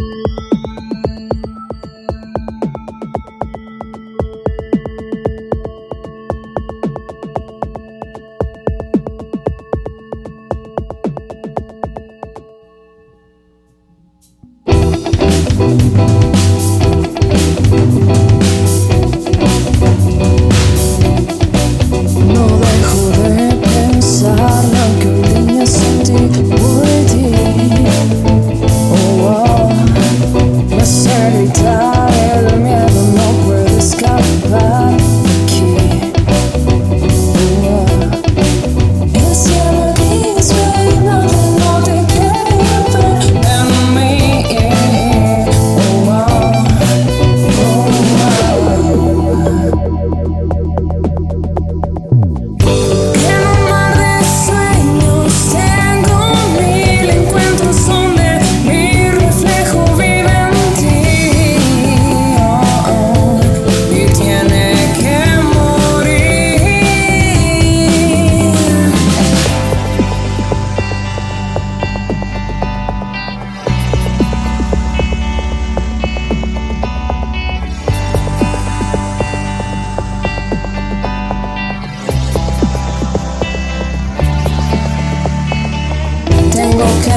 Mm. every time.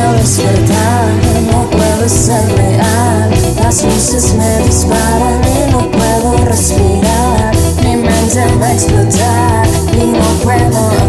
veo despertar, no puedo ser real. Las luces me disparan y no puedo respirar. Mi mente va a explotar y no puedo